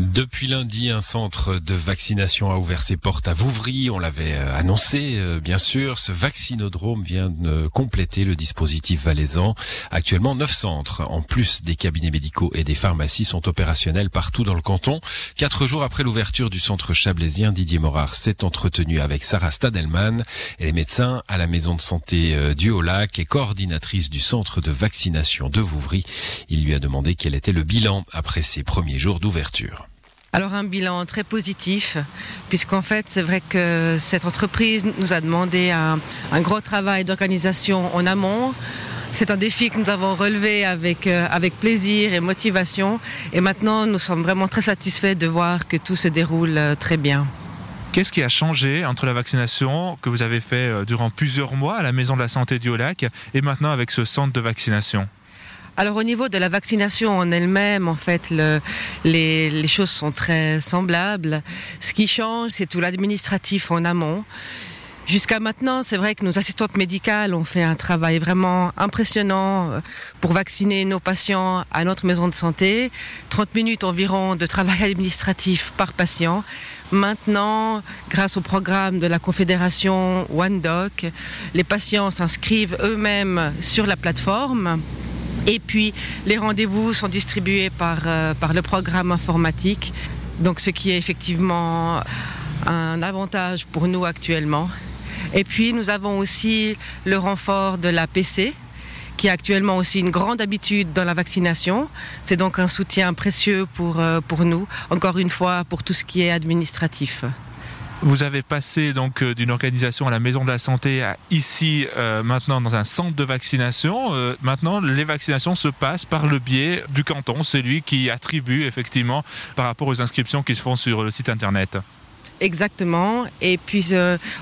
Depuis lundi, un centre de vaccination a ouvert ses portes à Vouvry. On l'avait euh, annoncé, euh, bien sûr. Ce vaccinodrome vient de compléter le dispositif valaisan. Actuellement, neuf centres, en plus des cabinets médicaux et des pharmacies, sont opérationnels partout dans le canton. Quatre jours après l'ouverture du centre chablaisien, Didier Morard s'est entretenu avec Sarah Stadelman. Elle est médecin à la maison de santé euh, du Haut-Lac et coordinatrice du centre de vaccination de Vouvry. Il lui a demandé quel était le bilan après ses premiers jours d'ouverture. Alors un bilan très positif, puisqu'en fait c'est vrai que cette entreprise nous a demandé un, gros travail d'organisation en amont. C'est un défi que nous avons relevé avec, euh, avec plaisir et motivation. Et maintenant, nous sommes vraiment très satisfaits de voir que tout se déroule euh, très bien. Qu'est-ce qui a changé entre la vaccination que vous avez fait euh, durant plusieurs mois à la Maison de la Santé du Haut-Lac et maintenant avec ce centre de vaccination? Alors au niveau de la vaccination en elle-même, en fait, les, choses sont très semblables. Ce qui change, c'est tout l'administratif en amont. Jusqu'à maintenant, c'est vrai que nos assistantes médicales ont fait un travail vraiment impressionnant euh, pour vacciner nos patients à notre maison de santé. 30 minutes environ de travail administratif par patient. Maintenant, grâce au programme de la Confédération OneDoc, les patients s'inscrivent eux-mêmes sur la plateforme et puis les rendez-vous sont distribués par, euh, par le programme informatique, donc ce qui est effectivement un avantage pour nous actuellement. Et puis nous avons aussi le renfort de la PC, qui a actuellement aussi une grande habitude dans la vaccination. C'est donc un soutien précieux pour, euh, pour nous, encore une fois, pour tout ce qui est administratif. Vous avez passé donc euh, d'une organisation à la maison de la santé à ici euh, maintenant dans un centre de vaccination. Euh, maintenant, les vaccinations se passent par le biais du canton. C'est lui qui attribue effectivement par rapport aux inscriptions qui se font sur le site internet. Exactement. Et puis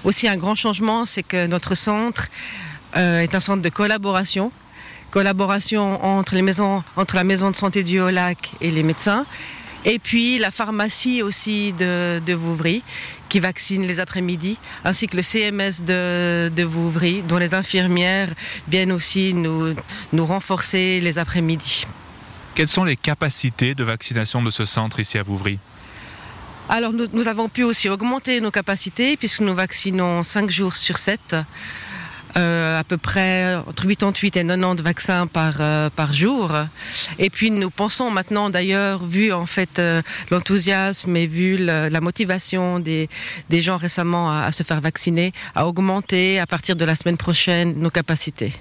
aussi un grand changement, c'est que notre centre est un centre de collaboration collaboration entre les maisons, entre la maison de santé du Haut-Lac et les médecins. Et puis la pharmacie aussi de, de Vouvry qui vaccine les après-midi, ainsi que le CMS de, de Vouvry, dont les infirmières viennent aussi nous, nous renforcer les après-midi. Quelles sont les capacités de vaccination de ce centre ici à Vouvry? Alors nous, nous, avons pu aussi augmenter nos capacités puisque nous vaccinons 5 jours sur 7 euh, à peu près entre 88 et 90 vaccins par, euh, par jour. Et puis nous pensons maintenant d'ailleurs, vu en fait euh, l'enthousiasme et vu la motivation des, des gens récemment à, se faire vacciner, à augmenter à partir de la semaine prochaine nos capacités.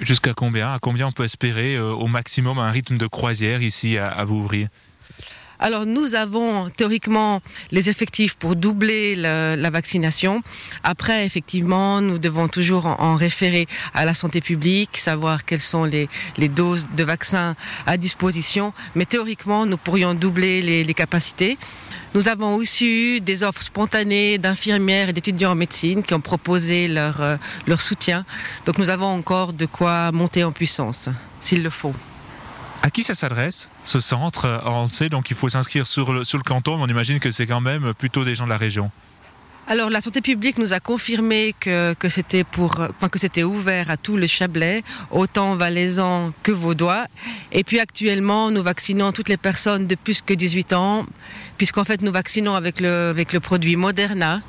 Jusqu'à combien? À combien on peut espérer au maximum un rythme de croisière ici à, à Vouvry? Alors nous avons théoriquement les effectifs pour doubler la vaccination. Après, effectivement, nous devons toujours en, référer à la santé publique, savoir quelles sont les, doses de vaccins à disposition. Mais théoriquement, nous pourrions doubler les, capacités. Nous avons aussi eu des offres spontanées d'infirmières et d'étudiants en médecine qui ont proposé leur, euh, leur soutien. Donc nous avons encore de quoi monter en puissance, s'il le faut. À qui ça s'adresse, ce centre On sait, donc il faut s'inscrire sur le, canton, mais on imagine que c'est quand même plutôt des gens de la région. Alors la santé publique nous a confirmé que, c'était enfin ouvert à tout le Chablais, autant valaisans que vaudois. Et puis actuellement, nous vaccinons toutes les personnes de plus que 18 ans, puisqu'en fait nous vaccinons avec le, avec le produit Moderna,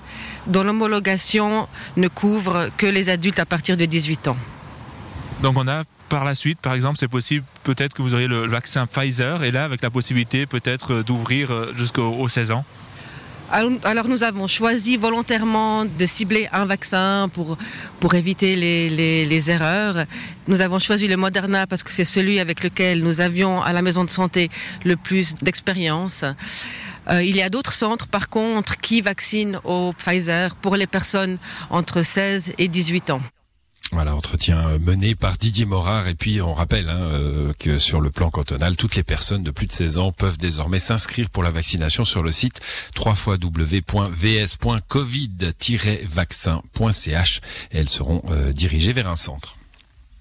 dont l'homologation ne couvre que les adultes à partir de 18 ans. Donc on a par la suite, par exemple, c'est possible peut-être que vous auriez le vaccin Pfizer et là avec la possibilité peut-être euh, d'ouvrir euh, jusqu'aux 16 ans alors nous avons choisi volontairement de cibler un vaccin pour, éviter les, les, erreurs. Nous avons choisi le Moderna parce que c'est celui avec lequel nous avions à la maison de santé le plus d'expérience. Euh, il y a d'autres centres par contre qui vaccinent au Pfizer pour les personnes entre 16 et 18 ans. Voilà, entretien mené par Didier Morard. Et puis, on rappelle hein, euh, que sur le plan cantonal, toutes les personnes de plus de 16 ans peuvent désormais s'inscrire pour la vaccination sur le site www.vs.covid-vaccin.ch. Elles seront euh, dirigées vers un centre.